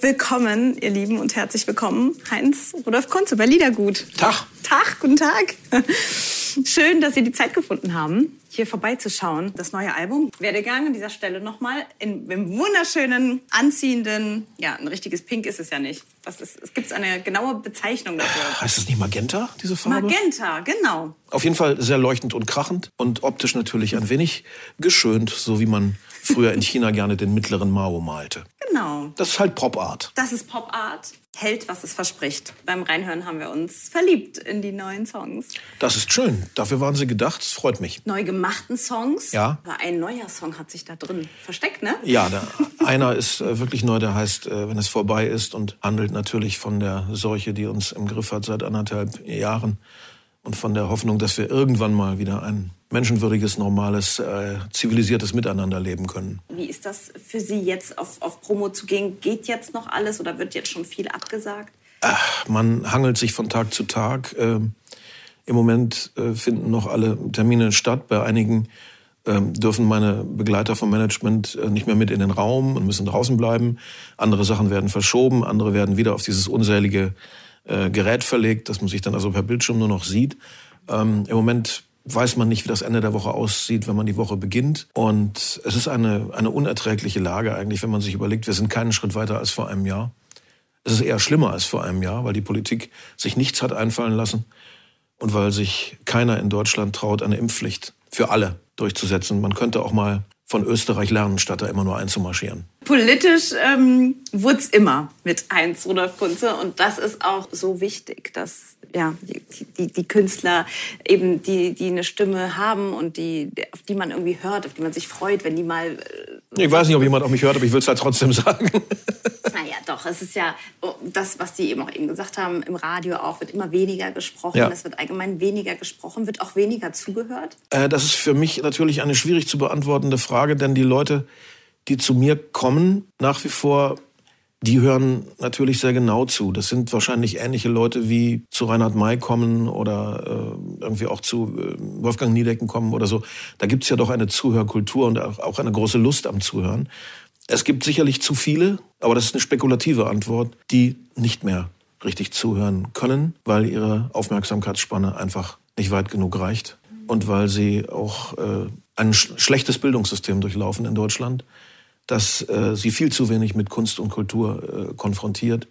willkommen, ihr Lieben, und herzlich willkommen, Heinz Rudolf Konze bei Liedergut. Tag. Tag, guten Tag. Schön, dass Sie die Zeit gefunden haben, hier vorbeizuschauen. Das neue Album. Werdegang an dieser Stelle nochmal in, im wunderschönen, anziehenden, ja, ein richtiges Pink ist es ja nicht. Was ist, es gibt eine genaue Bezeichnung dafür. Heißt das nicht Magenta, diese Farbe? Magenta, genau. Auf jeden Fall sehr leuchtend und krachend und optisch natürlich ein wenig geschönt, so wie man früher in China gerne den mittleren Mao malte. Genau. Das ist halt Pop Art. Das ist Pop Art. Hält, was es verspricht. Beim Reinhören haben wir uns verliebt in die neuen Songs. Das ist schön. Dafür waren sie gedacht. Das freut mich. Neu gemachten Songs. Ja. Aber ein neuer Song hat sich da drin versteckt, ne? Ja, der, einer ist äh, wirklich neu, der heißt, äh, wenn es vorbei ist und handelt natürlich von der Seuche, die uns im Griff hat seit anderthalb Jahren und von der Hoffnung, dass wir irgendwann mal wieder ein menschenwürdiges, normales, äh, zivilisiertes Miteinander leben können. Wie ist das für Sie jetzt auf, auf Promo zu gehen? Geht jetzt noch alles oder wird jetzt schon viel abgesagt? Ach, man hangelt sich von Tag zu Tag. Ähm, Im Moment äh, finden noch alle Termine statt. Bei einigen ähm, dürfen meine Begleiter vom Management äh, nicht mehr mit in den Raum und müssen draußen bleiben. Andere Sachen werden verschoben, andere werden wieder auf dieses unselige äh, Gerät verlegt, dass man sich dann also per Bildschirm nur noch sieht. Ähm, Im Moment weiß man nicht, wie das Ende der Woche aussieht, wenn man die Woche beginnt. Und es ist eine, eine unerträgliche Lage eigentlich, wenn man sich überlegt, wir sind keinen Schritt weiter als vor einem Jahr. Es ist eher schlimmer als vor einem Jahr, weil die Politik sich nichts hat einfallen lassen und weil sich keiner in Deutschland traut, eine Impfpflicht für alle durchzusetzen. Man könnte auch mal von Österreich lernen, statt da immer nur einzumarschieren. Politisch ähm, wurde es immer mit Heinz Rudolf Kunze und das ist auch so wichtig, dass ja, die, die, die Künstler eben, die, die eine Stimme haben und die, auf die man irgendwie hört, auf die man sich freut, wenn die mal... Äh, Ich weiß nicht, ob jemand auf mich hört, aber ich will es halt trotzdem sagen. Naja, doch, es ist ja oh, das, was Sie eben auch eben gesagt haben, im Radio auch wird immer weniger gesprochen, Ja. es wird allgemein weniger gesprochen, wird auch weniger zugehört. Äh, das ist für mich natürlich eine schwierig zu beantwortende Frage, denn die Leute, die zu mir kommen, nach wie vor, die hören natürlich sehr genau zu. Das sind wahrscheinlich ähnliche Leute, wie zu Reinhard May kommen oder äh, irgendwie auch zu äh, Wolfgang Niedecken kommen oder so. Da gibt's ja doch eine Zuhörkultur und auch eine große Lust am Zuhören. Es gibt sicherlich zu viele, aber das ist eine spekulative Antwort, die nicht mehr richtig zuhören können, weil ihre Aufmerksamkeitsspanne einfach nicht weit genug reicht und weil sie auch äh, ein sch schlechtes Bildungssystem durchlaufen in Deutschland, das äh, sie viel zu wenig mit Kunst und Kultur äh, konfrontiert.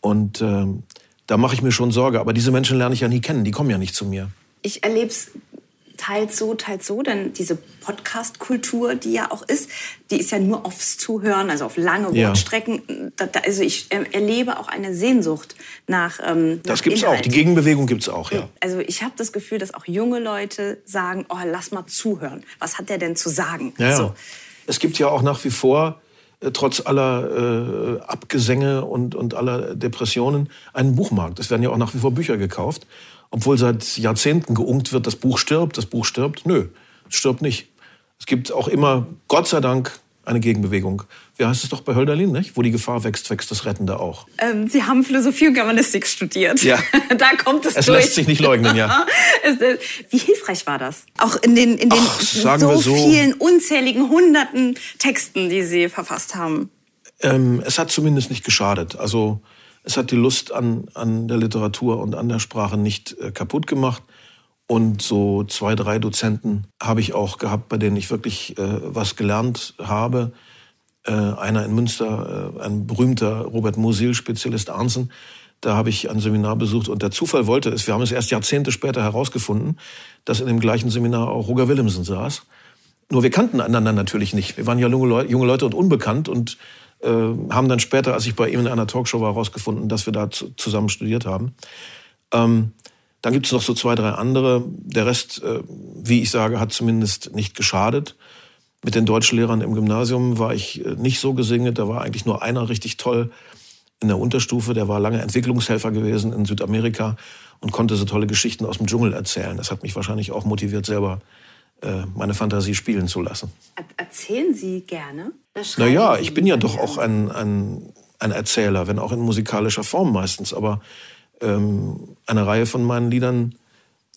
Und ähm, da mache ich mir schon Sorge. Aber diese Menschen lerne ich ja nie kennen, die kommen ja nicht zu mir. ich erlebe es teils so, teils so, denn diese Podcast-Kultur, die ja auch ist, die ist ja nur aufs Zuhören, also auf lange Ja. Wortstrecken. Da, da, also ich äh, erlebe auch eine Sehnsucht nach. Ähm, Das nach gibt's auch. Die Gegenbewegung gibt's auch, ja. Also ich habe das Gefühl, dass auch junge Leute sagen, oh, lass mal zuhören. Was hat der denn zu sagen? Ja, ja. So. Es gibt ja auch nach wie vor, äh, trotz aller äh, Abgesänge und, und aller Depressionen, einen Buchmarkt. Es werden ja auch nach wie vor Bücher gekauft. Obwohl seit Jahrzehnten geungt wird, das Buch stirbt, das Buch stirbt. Nö, es stirbt nicht. Es gibt auch immer, Gott sei Dank, eine Gegenbewegung. Wie heißt es doch bei Hölderlin, nicht? Wo die Gefahr wächst, wächst das Rettende auch. Ähm, Sie haben Philosophie und Germanistik studiert. Ja. da kommt es, Es durch. lässt sich nicht leugnen, ja. Es, Wie hilfreich war das? Auch in den, in den Ach, so, so. vielen unzähligen hunderten Texten, die Sie verfasst haben. Ähm, es hat zumindest nicht geschadet. Also es hat die Lust an, an der Literatur und an der Sprache nicht äh, kaputt gemacht. Und so zwei, drei Dozenten habe ich auch gehabt, bei denen ich wirklich äh, was gelernt habe. Äh, einer in Münster, äh, ein berühmter Robert Musil, Spezialist Arnsen. Da habe ich ein Seminar besucht und der Zufall wollte es, wir haben es erst Jahrzehnte später herausgefunden, dass in dem gleichen Seminar auch Roger Willemsen saß. Nur wir kannten einander natürlich nicht. Wir waren ja junge Leute, junge Leute und unbekannt und äh, haben dann später, als ich bei ihm in einer Talkshow war, herausgefunden, dass wir da zu, zusammen studiert haben. Ähm, dann gibt es noch so zwei, drei andere. Der Rest, äh, wie ich sage, hat zumindest nicht geschadet. Mit den Deutschlehrern im Gymnasium war ich äh, nicht so gesegnet. Da war eigentlich nur einer richtig toll in der Unterstufe. Der war lange Entwicklungshelfer gewesen in Südamerika und konnte so tolle Geschichten aus dem Dschungel erzählen. Das hat mich wahrscheinlich auch motiviert, selber äh, meine Fantasie spielen zu lassen. Erzählen Sie gerne? Naja, ich bin ja doch auch ein, ein, ein Erzähler, wenn auch in musikalischer Form meistens. Aber ähm, eine Reihe von meinen Liedern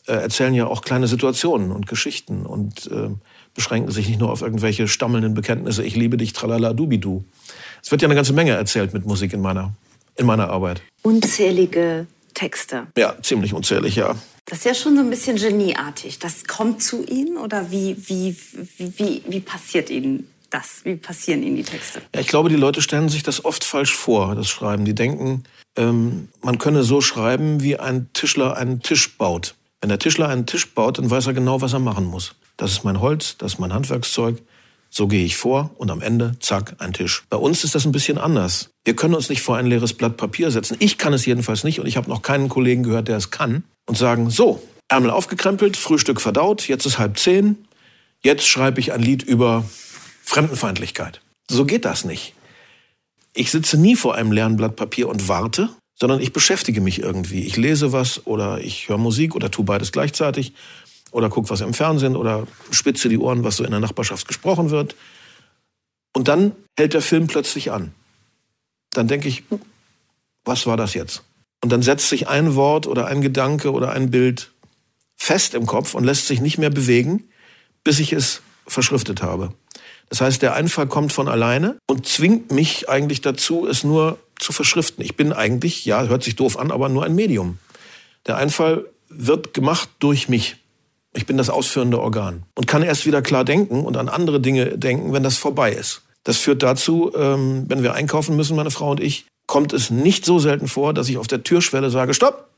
äh, erzählen ja auch kleine Situationen und Geschichten und äh, beschränken sich nicht nur auf irgendwelche stammelnden Bekenntnisse, ich liebe dich, tralala, dubidu. Es wird ja eine ganze Menge erzählt mit Musik in meiner, in meiner Arbeit. Unzählige Texte. Ja, ziemlich unzählig, ja. Das ist ja schon so ein bisschen genieartig. Das kommt zu Ihnen oder wie, wie, wie, wie, wie passiert Ihnen das? Wie passieren Ihnen die Texte? Ja, ich glaube, die Leute stellen sich das oft falsch vor, das Schreiben. Die denken, ähm, man könne so schreiben, wie ein Tischler einen Tisch baut. Wenn der Tischler einen Tisch baut, dann weiß er genau, was er machen muss. Das ist mein Holz, das ist mein Handwerkszeug. So gehe ich vor und am Ende, zack, ein Tisch. Bei uns ist das ein bisschen anders. Wir können uns nicht vor ein leeres Blatt Papier setzen. Ich kann es jedenfalls nicht und ich habe noch keinen Kollegen gehört, der es kann. Und sagen, so, Ärmel aufgekrempelt, Frühstück verdaut, jetzt ist halb zehn, jetzt schreibe ich ein Lied über Fremdenfeindlichkeit. So geht das nicht. Ich sitze nie vor einem leeren Blatt Papier und warte, sondern ich beschäftige mich irgendwie. Ich lese was oder ich höre Musik oder tue beides gleichzeitig oder gucke was im Fernsehen oder spitze die Ohren, was so in der Nachbarschaft gesprochen wird. Und dann hält der Film plötzlich an. Dann denke ich, hm, was war das jetzt? Und dann setzt sich ein Wort oder ein Gedanke oder ein Bild fest im Kopf und lässt sich nicht mehr bewegen, bis ich es verschriftet habe. Das heißt, der Einfall kommt von alleine und zwingt mich eigentlich dazu, es nur zu verschriften. Ich bin eigentlich, ja, hört sich doof an, aber nur ein Medium. Der Einfall wird gemacht durch mich. Ich bin das ausführende Organ und kann erst wieder klar denken und an andere Dinge denken, wenn das vorbei ist. Das führt dazu, ähm, wenn wir einkaufen müssen, meine Frau und ich, kommt es nicht so selten vor, dass ich auf der Türschwelle sage, stopp,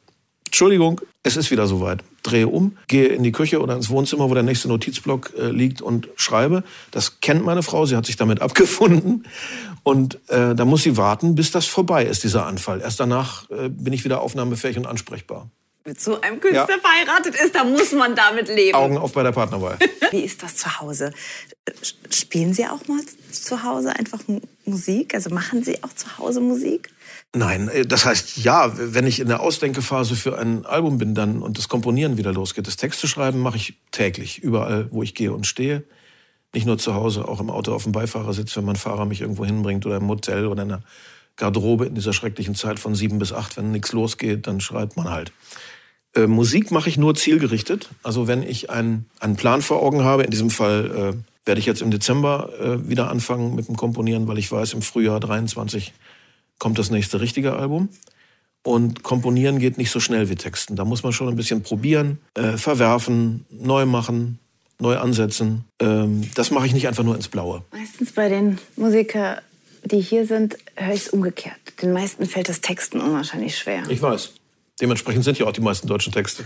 Entschuldigung, es ist wieder soweit. Drehe um, gehe in die Küche oder ins Wohnzimmer, wo der nächste Notizblock äh, liegt und schreibe. Das kennt meine Frau, sie hat sich damit abgefunden. Und äh, da muss sie warten, bis das vorbei ist, dieser Anfall. Erst danach äh, bin ich wieder aufnahmefähig und ansprechbar. Mit so einem Künstler ja. verheiratet ist, da muss man damit leben. Augen auf bei der Partnerwahl. Wie ist das zu Hause? Spielen Sie auch mal zu Hause einfach Musik? Also machen Sie auch zu Hause Musik? Nein, äh, das heißt ja, wenn ich in der Ausdenkephase für ein Album bin dann und das Komponieren wieder losgeht, das Texte schreiben mache ich täglich, überall, wo ich gehe und stehe. Nicht nur zu Hause, auch im Auto auf dem Beifahrersitz, wenn mein Fahrer mich irgendwo hinbringt oder im Hotel oder in der Garderobe in dieser schrecklichen Zeit von sieben bis acht, wenn nichts losgeht, dann schreibt man halt. Äh, Musik mache ich nur zielgerichtet. Also wenn ich einen, einen Plan vor Augen habe, in diesem Fall äh, werde ich jetzt im Dezember äh, wieder anfangen mit dem Komponieren, weil ich weiß, im Frühjahr 23 kommt das nächste richtige Album. Und komponieren geht nicht so schnell wie Texten. Da muss man schon ein bisschen probieren, äh, verwerfen, neu machen, neu ansetzen. Ähm, das mache ich nicht einfach nur ins Blaue. Meistens bei den Musikern, die hier sind, höre ich es umgekehrt. Den meisten fällt das Texten unwahrscheinlich schwer. Ich weiß. Dementsprechend sind ja auch die meisten deutschen Texte.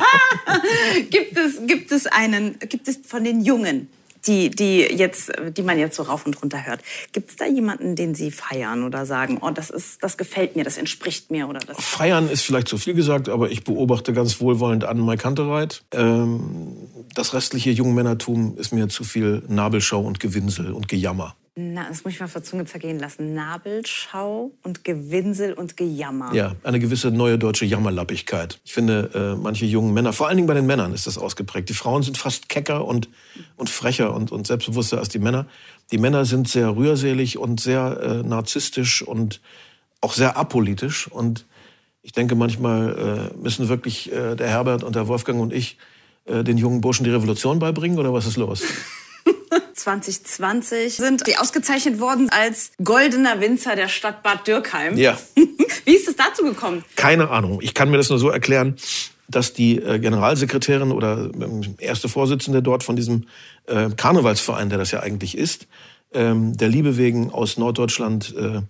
gibt, es, gibt es einen, gibt es von den Jungen die, die, jetzt, die man jetzt so rauf und runter hört. Gibt es da jemanden, den Sie feiern oder sagen, oh, das, ist, das gefällt mir, das entspricht mir? Oder das feiern ist vielleicht zu viel gesagt, aber ich beobachte ganz wohlwollend an Mai Kantereit. Ähm, das restliche Jungmännertum ist mir zu viel Nabelschau und Gewinsel und Gejammer. Na, das muss ich mal vor Zunge zergehen lassen. Nabelschau und Gewinsel und Gejammer. Ja, eine gewisse neue deutsche Jammerlappigkeit. Ich finde, äh, manche jungen Männer, vor allen Dingen bei den Männern ist das ausgeprägt. Die Frauen sind fast kecker und, und frecher und, und selbstbewusster als die Männer. Die Männer sind sehr rührselig und sehr äh, narzisstisch und auch sehr apolitisch. Und ich denke, manchmal äh, müssen wirklich äh, der Herbert und der Wolfgang und ich äh, den jungen Burschen die Revolution beibringen oder was ist los? 2020 sind die ausgezeichnet worden als goldener Winzer der Stadt Bad Dürkheim. Ja. Wie ist es dazu gekommen? Keine Ahnung. Ich kann mir das nur so erklären, dass die äh, Generalsekretärin oder ähm, erste Vorsitzende dort von diesem äh, Karnevalsverein, der das ja eigentlich ist, ähm, der Liebe wegen aus Norddeutschland äh,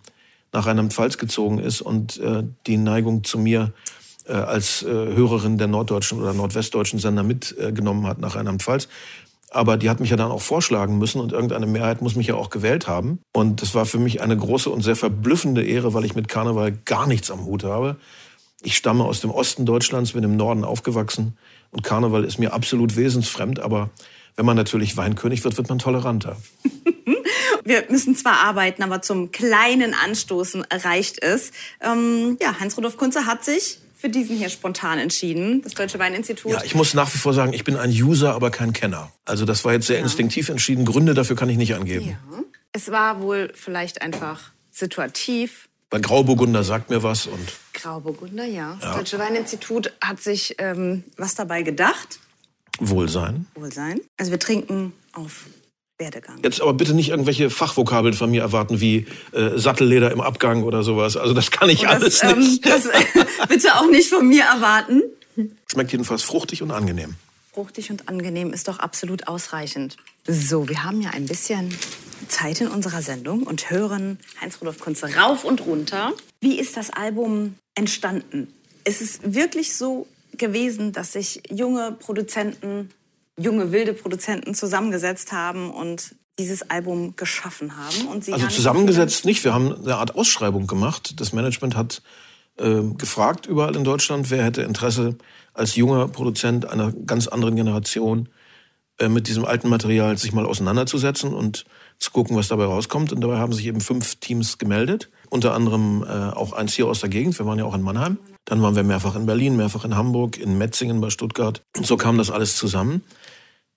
nach Rheinland-Pfalz gezogen ist und die Neigung zu mir als Hörerin der norddeutschen oder nordwestdeutschen Sender mitgenommen hat nach Rheinland-Pfalz. Aber die hat mich ja dann auch vorschlagen müssen und irgendeine Mehrheit muss mich ja auch gewählt haben. Und das war für mich eine große und sehr verblüffende Ehre, weil ich mit Karneval gar nichts am Hut habe. Ich stamme aus dem Osten Deutschlands, bin im Norden aufgewachsen und Karneval ist mir absolut wesensfremd. Aber wenn man natürlich Weinkönig wird, wird man toleranter. Wir müssen zwar arbeiten, aber zum kleinen Anstoßen reicht es. Ähm, ja, Heinz-Rudolf Kunze hat sich für diesen hier spontan entschieden, das Deutsche Weininstitut. Ja, ich muss nach wie vor sagen, ich bin ein User, aber kein Kenner. Also das war jetzt sehr instinktiv entschieden. Gründe dafür kann ich nicht angeben. Ja. Es war wohl vielleicht einfach situativ. Bei Grauburgunder sagt mir was und Grauburgunder, ja. Das Deutsche Weininstitut hat sich ähm, was dabei gedacht. Wohlsein. Wohlsein. Also wir trinken auf Werdegang. Jetzt aber bitte nicht irgendwelche Fachvokabeln von mir erwarten, wie äh, Sattelleder im Abgang oder sowas. Also das kann ich alles das, ähm, nicht. das äh, bitte auch nicht von mir erwarten. Schmeckt jedenfalls fruchtig und angenehm. Fruchtig und angenehm ist doch absolut ausreichend. So, wir haben ja ein bisschen Zeit in unserer Sendung und hören Heinz-Rudolf Kunze rauf und runter. Wie ist das Album entstanden? Ist es wirklich so gewesen, dass sich junge Produzenten, junge wilde Produzenten zusammengesetzt haben und dieses Album geschaffen haben? Und Sie Also zusammengesetzt nicht. Wir haben eine Art Ausschreibung gemacht. Das Management hat äh, gefragt überall in Deutschland, wer hätte Interesse als junger Produzent einer ganz anderen Generation äh, mit diesem alten Material sich mal auseinanderzusetzen und zu gucken, was dabei rauskommt. Und dabei haben sich eben fünf Teams gemeldet. Unter anderem äh, auch eins hier aus der Gegend. Wir waren ja auch in Mannheim. Dann waren wir mehrfach in Berlin, mehrfach in Hamburg, in Metzingen bei Stuttgart. Und so kam das alles zusammen.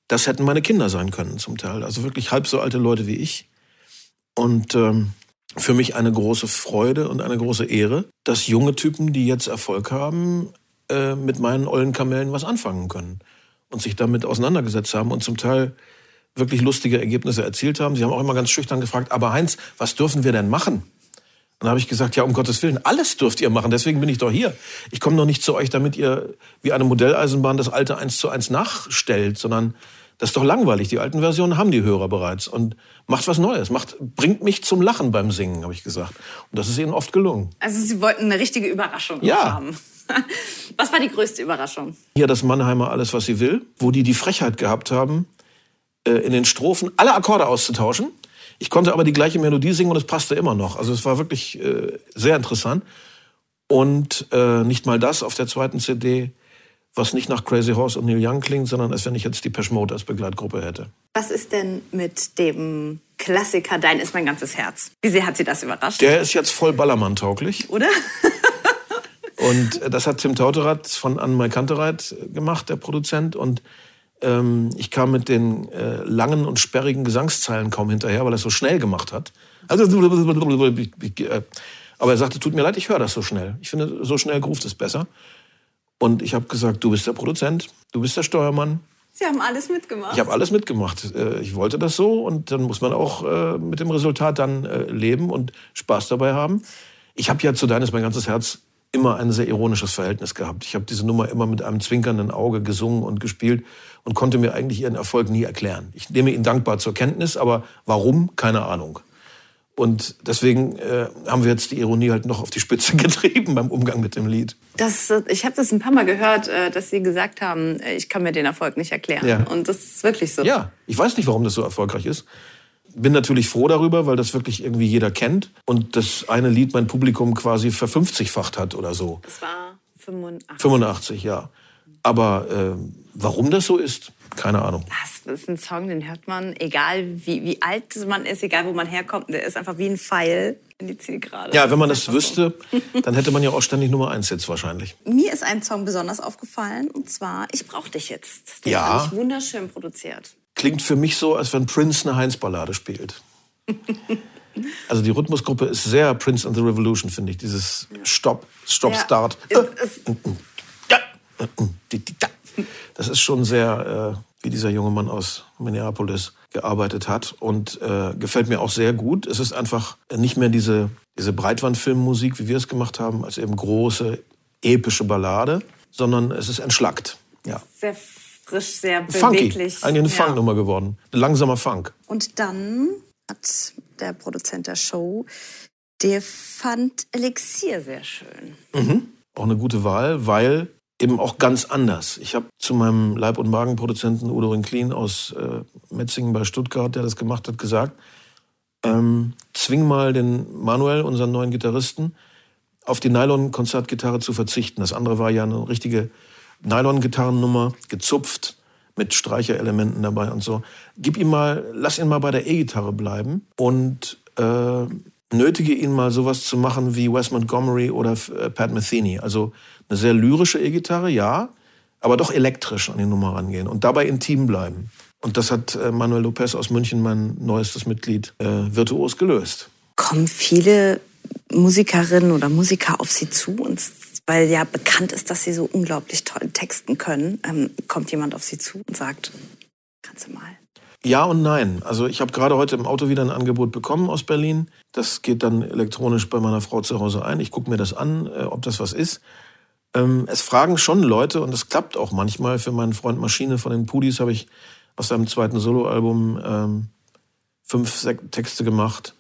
Das hätten meine Kinder sein können zum Teil. Also wirklich halb so alte Leute wie ich. Und ähm, für mich eine große Freude und eine große Ehre, dass junge Typen, die jetzt Erfolg haben, äh, mit meinen ollen Kamellen was anfangen können und sich damit auseinandergesetzt haben und zum Teil wirklich lustige Ergebnisse erzielt haben. Sie haben auch immer ganz schüchtern gefragt, aber Heinz, was dürfen wir denn machen? Und da habe ich gesagt, ja, um Gottes Willen, alles dürft ihr machen, deswegen bin ich doch hier. Ich komme doch nicht zu euch, damit ihr wie eine Modelleisenbahn das alte eins zu eins nachstellt, sondern das ist doch langweilig. Die alten Versionen haben die Hörer bereits. Und macht was Neues. Macht, bringt mich zum Lachen beim Singen, habe ich gesagt. Und das ist ihnen oft gelungen. Also Sie wollten eine richtige Überraschung Ja. haben. Was war die größte Überraschung? Hier das Mannheimer Alles, was sie will, wo die die Frechheit gehabt haben, äh, in den Strophen alle Akkorde auszutauschen. Ich konnte aber die gleiche Melodie singen und es passte immer noch. Also es war wirklich äh, sehr interessant. Und äh, nicht mal das auf der zweiten CD, was nicht nach Crazy Horse und Neil Young klingt, sondern als wenn ich jetzt die Pesh Mode als Begleitgruppe hätte. Was ist denn mit dem Klassiker Dein ist mein ganzes Herz? Wie sehr hat Sie das überrascht? Der ist jetzt voll Ballermann-tauglich. Oder? Und äh, das hat Tim Tauterath von Anne Kantereit gemacht, der Produzent. Und ähm, ich kam mit den äh, langen und sperrigen Gesangszeilen kaum hinterher, weil er es so schnell gemacht hat. Also, äh, aber er sagte, tut mir leid, ich höre das so schnell. Ich finde, so schnell groovt es besser. Und ich habe gesagt, du bist der Produzent, du bist der Steuermann. Sie haben alles mitgemacht. Ich habe alles mitgemacht. Äh, Ich wollte das so und dann muss man auch äh, mit dem Resultat dann leben und Spaß dabei haben. Ich habe ja zu Deines mein ganzes Herz immer ein sehr ironisches Verhältnis gehabt. Ich habe diese Nummer immer mit einem zwinkernden Auge gesungen und gespielt und konnte mir eigentlich ihren Erfolg nie erklären. Ich nehme ihn dankbar zur Kenntnis, aber warum? Keine Ahnung. Und deswegen äh, haben wir jetzt die Ironie halt noch auf die Spitze getrieben beim Umgang mit dem Lied. Das, äh, ich habe das ein paar Mal gehört, äh, dass Sie gesagt haben, äh, ich kann mir den Erfolg nicht erklären. Ja. Und das ist wirklich so. Ja, ich weiß nicht, warum das so erfolgreich ist. Bin natürlich froh darüber, weil das wirklich irgendwie jeder kennt und das eine Lied mein Publikum quasi verfünfzigfacht hat oder so. Das war 85. 85, ja. Aber äh, warum das so ist, keine Ahnung. Das ist ein Song, den hört man, egal wie, wie alt man ist, egal wo man herkommt, der ist einfach wie ein Pfeil in die Zielgerade. Ja, wenn man das so. wüsste, dann hätte man ja auch ständig Nummer eins jetzt wahrscheinlich. Mir ist ein Song besonders aufgefallen und zwar Ich brauch dich jetzt. Den Ja. fand ich wunderschön produziert. Klingt für mich so, als wenn Prince eine Heinz-Ballade spielt. Also die Rhythmusgruppe ist sehr Prince and the Revolution, finde ich. Dieses Stop, Stop, Ja. Start. Es Ja. Das ist schon sehr, äh, wie dieser junge Mann aus Minneapolis gearbeitet hat und äh, gefällt mir auch sehr gut. Es ist einfach nicht mehr diese, diese Breitwandfilmmusik, wie wir es gemacht haben, als eben große, epische Ballade, sondern es ist entschlackt. Ja. Sehr frisch, sehr Funky, beweglich. eigentlich eine Ja. Funknummer geworden. Ein langsamer Funk. Und dann hat der Produzent der Show, der fand Elixier sehr schön. Auch eine gute Wahl, weil eben auch ganz anders. Ich habe zu meinem Leib- und Magenproduzenten Udo Rinklin aus äh, Metzingen bei Stuttgart, der das gemacht hat, gesagt, ähm, zwing mal den Manuel, unseren neuen Gitarristen, auf die Nylon-Konzertgitarre zu verzichten. Das andere war ja eine richtige Nylon-Gitarrennummer, gezupft, mit Streicherelementen dabei und so. Gib ihm mal, lass ihn mal bei der E-Gitarre bleiben und äh, nötige ihn mal sowas zu machen wie Wes Montgomery oder äh, Pat Metheny. Also eine sehr lyrische E-Gitarre, ja, aber doch elektrisch an die Nummer rangehen und dabei intim bleiben. Und das hat äh, Manuel Lopez aus München, mein neuestes Mitglied, äh, virtuos gelöst. Kommen viele Musikerinnen oder Musiker auf Sie zu und weil ja bekannt ist, dass Sie so unglaublich toll texten können, ähm, kommt jemand auf Sie zu und sagt, kannst du mal. Ja und nein. Also ich habe gerade heute im Auto wieder ein Angebot bekommen aus Berlin. Das geht dann elektronisch bei meiner Frau zu Hause ein. Ich gucke mir das an, äh, ob das was ist. Ähm, es fragen schon Leute und es klappt auch manchmal. Für meinen Freund Maschine von den Pudis habe ich aus seinem zweiten Soloalbum ähm, fünf Texte gemacht.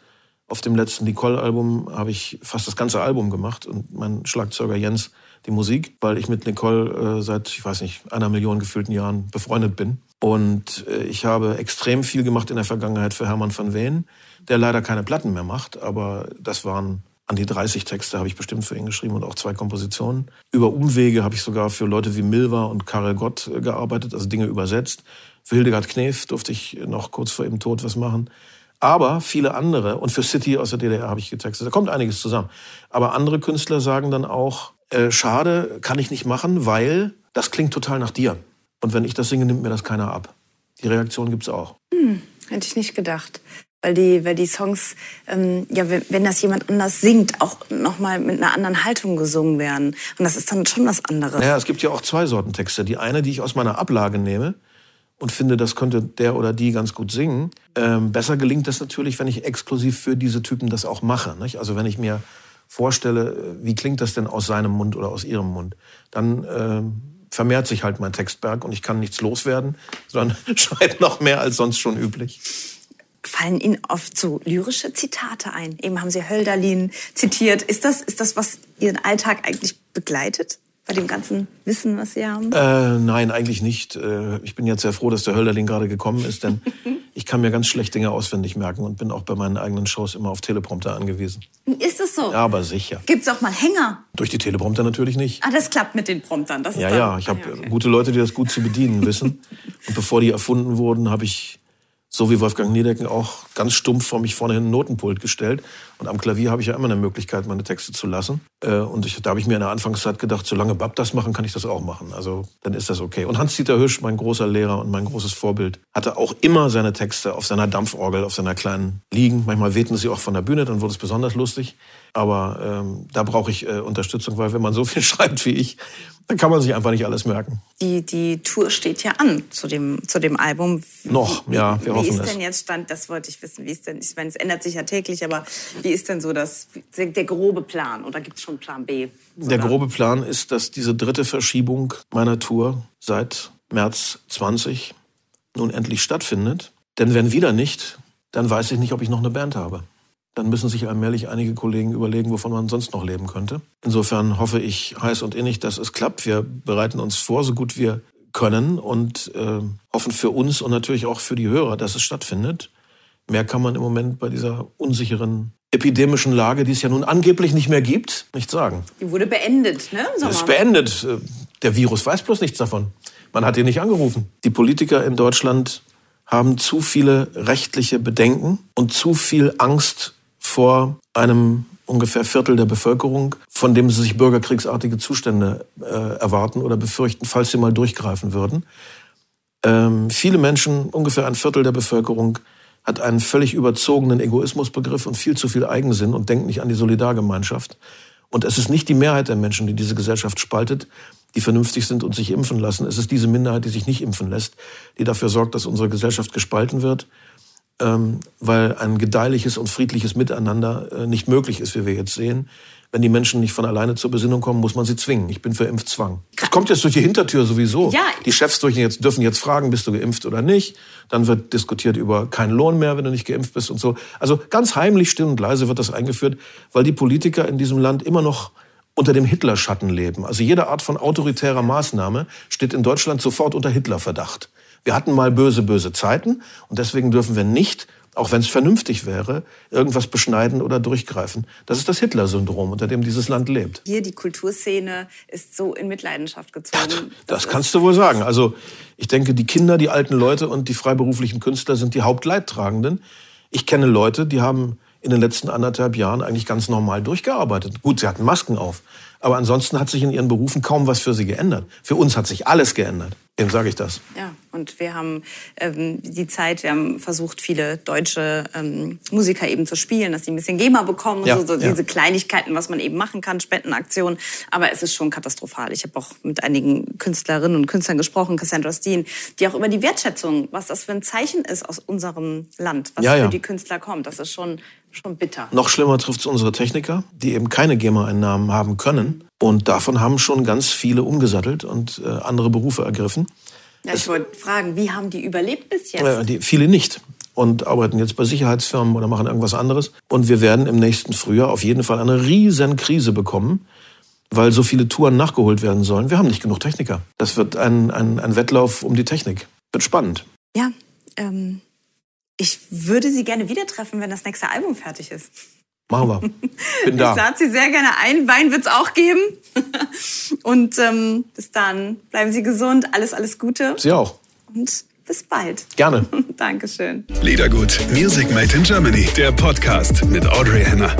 Auf dem letzten Nicole-Album habe ich fast das ganze Album gemacht und mein Schlagzeuger Jens die Musik, weil ich mit Nicole äh, seit, ich weiß nicht, einer Million gefühlten Jahren befreundet bin. Und äh, ich habe extrem viel gemacht in der Vergangenheit für Hermann van Veen, der leider keine Platten mehr macht, aber das waren an die 30 Texte habe ich bestimmt für ihn geschrieben und auch zwei Kompositionen. Über Umwege habe ich sogar für Leute wie Milva und Karel Gott äh, gearbeitet, also Dinge übersetzt. Für Hildegard Knef durfte ich noch kurz vor ihrem Tod was machen. Aber viele andere, und für City aus der DDR habe ich getextet, da kommt einiges zusammen. Aber andere Künstler sagen dann auch, äh, schade, kann ich nicht machen, weil das klingt total nach dir. Und wenn ich das singe, nimmt mir das keiner ab. Die Reaktion gibt es auch. Hm, hätte ich nicht gedacht. Weil die, weil die Songs, ähm, ja, wenn, wenn das jemand anders singt, auch nochmal mit einer anderen Haltung gesungen werden. Und das ist dann schon was anderes. Naja, es gibt ja auch zwei Sorten Texte. Die eine, die ich aus meiner Ablage nehme, und finde, das könnte der oder die ganz gut singen. Ähm, besser gelingt das natürlich, wenn ich exklusiv für diese Typen das auch mache. Nicht? Also wenn ich mir vorstelle, äh, wie klingt das denn aus seinem Mund oder aus ihrem Mund, dann äh, vermehrt sich halt mein Textberg und ich kann nichts loswerden, sondern schreibe noch mehr als sonst schon üblich. Fallen Ihnen oft so lyrische Zitate ein? Eben haben Sie Hölderlin zitiert. Ist das, ist das, was Ihren Alltag eigentlich begleitet? Bei dem ganzen Wissen, was Sie haben? Äh, nein, eigentlich nicht. Äh, ich bin jetzt sehr froh, dass der Hölderling gerade gekommen ist, denn ich kann mir ganz schlecht Dinge auswendig merken und bin auch bei meinen eigenen Shows immer auf Teleprompter angewiesen. Ist das so? Ja, aber sicher. Gibt es auch mal Hänger? Durch die Teleprompter natürlich nicht. Ah, das klappt mit den Promptern. Das ja, ja, ich habe ah, ja, okay. gute Leute, die das gut zu bedienen wissen. und bevor die erfunden wurden, habe ich so wie Wolfgang Niedecken auch ganz stumpf vor mich vorne hin ein Notenpult gestellt. Und am Klavier habe ich ja immer eine Möglichkeit, meine Texte zu lassen. Äh, und ich, da habe ich mir in der Anfangszeit gedacht, solange Bab das machen, kann ich das auch machen. Also dann ist das okay. Und Hans-Dieter Hüsch, mein großer Lehrer und mein großes Vorbild, hatte auch immer seine Texte auf seiner Dampforgel, auf seiner kleinen liegen. Manchmal wehten sie auch von der Bühne, dann wurde es besonders lustig. Aber ähm, da brauche ich äh, Unterstützung, weil wenn man so viel schreibt wie ich, dann kann man sich einfach nicht alles merken. Die, die Tour steht ja an zu dem, zu dem Album. Noch, ja, wir wie hoffen es. Wie ist denn jetzt Stand, das wollte ich wissen, wie ist denn, ich meine, es ändert sich ja täglich, aber wie ist denn so das, der, grobe Plan oder gibt es schon Plan B? Der grobe Plan ist, dass diese dritte Verschiebung meiner Tour seit März 20 nun endlich stattfindet. Denn wenn wieder nicht, dann weiß ich nicht, ob ich noch eine Band habe dann müssen sich allmählich einige Kollegen überlegen, wovon man sonst noch leben könnte. Insofern hoffe ich heiß und innig, dass es klappt. Wir bereiten uns vor, so gut wir können und äh, hoffen für uns und natürlich auch für die Hörer, dass es stattfindet. Mehr kann man im Moment bei dieser unsicheren epidemischen Lage, die es ja nun angeblich nicht mehr gibt, nicht sagen. Die wurde beendet, ne? Sommer. Ist beendet. Der Virus weiß bloß nichts davon. Man hat ihn nicht angerufen. Die Politiker in Deutschland haben zu viele rechtliche Bedenken und zu viel Angst vor einem ungefähr Viertel der Bevölkerung, von dem sie sich bürgerkriegsartige Zustände äh, erwarten oder befürchten, falls sie mal durchgreifen würden. Ähm, viele Menschen, ungefähr ein Viertel der Bevölkerung, hat einen völlig überzogenen Egoismusbegriff und viel zu viel Eigensinn und denkt nicht an die Solidargemeinschaft. Und es ist nicht die Mehrheit der Menschen, die diese Gesellschaft spaltet, die vernünftig sind und sich impfen lassen. Es ist diese Minderheit, die sich nicht impfen lässt, die dafür sorgt, dass unsere Gesellschaft gespalten wird ähm, weil ein gedeihliches und friedliches Miteinander äh, nicht möglich ist, wie wir jetzt sehen. Wenn die Menschen nicht von alleine zur Besinnung kommen, muss man sie zwingen. Ich bin für Impfzwang. Das kommt jetzt durch die Hintertür sowieso. Ja. Die Chefs dürfen jetzt, dürfen jetzt fragen, bist du geimpft oder nicht. Dann wird diskutiert über keinen Lohn mehr, wenn du nicht geimpft bist und so. Also ganz heimlich, still und leise wird das eingeführt, weil die Politiker in diesem Land immer noch unter dem Hitler-Schatten leben. Also jede Art von autoritärer Maßnahme steht in Deutschland sofort unter Hitler-Verdacht. Wir hatten mal böse, böse Zeiten und deswegen dürfen wir nicht, auch wenn es vernünftig wäre, irgendwas beschneiden oder durchgreifen. Das ist das Hitler-Syndrom, unter dem dieses Land lebt. Hier die Kulturszene ist so in Mitleidenschaft gezogen. Das, das kannst du wohl sagen. Also ich denke, die Kinder, die alten Leute und die freiberuflichen Künstler sind die Hauptleidtragenden. Ich kenne Leute, die haben in den letzten anderthalb Jahren eigentlich ganz normal durchgearbeitet. Gut, sie hatten Masken auf. Aber ansonsten hat sich in ihren Berufen kaum was für sie geändert. Für uns hat sich alles geändert. Dem sage ich das. Ja, und wir haben ähm, die Zeit, wir haben versucht, viele deutsche ähm, Musiker eben zu spielen, dass die ein bisschen GEMA bekommen, Ja, so, so ja. diese Kleinigkeiten, was man eben machen kann, Spendenaktionen. Aber es ist schon katastrophal. Ich habe auch mit einigen Künstlerinnen und Künstlern gesprochen, Cassandra Steen, die auch über die Wertschätzung, was das für ein Zeichen ist aus unserem Land, was Ja, für die Künstler kommt, das ist schon, schon bitter. Noch schlimmer trifft es unsere Techniker, die eben keine GEMA-Einnahmen haben können. Und davon haben schon ganz viele umgesattelt und äh, andere Berufe ergriffen. Ja, ich wollte fragen, wie haben die überlebt bis jetzt? Äh, die, viele nicht. Und arbeiten jetzt bei Sicherheitsfirmen oder machen irgendwas anderes. Und wir werden im nächsten Frühjahr auf jeden Fall eine riesen Krise bekommen, weil so viele Touren nachgeholt werden sollen. Wir haben nicht genug Techniker. Das wird ein, ein, ein Wettlauf um die Technik. Wird spannend. Ja, ähm, ich würde Sie gerne wieder treffen, wenn das nächste Album fertig ist. Machen wir. Bin Ich da. lade Sie sehr gerne ein. Wein wird es auch geben. Und ähm, bis dann bleiben Sie gesund. Alles, alles Gute. Sie auch. Und bis bald. Gerne. Dankeschön. Liedergut, Music Made in Germany, der Podcast mit Audrey Henner.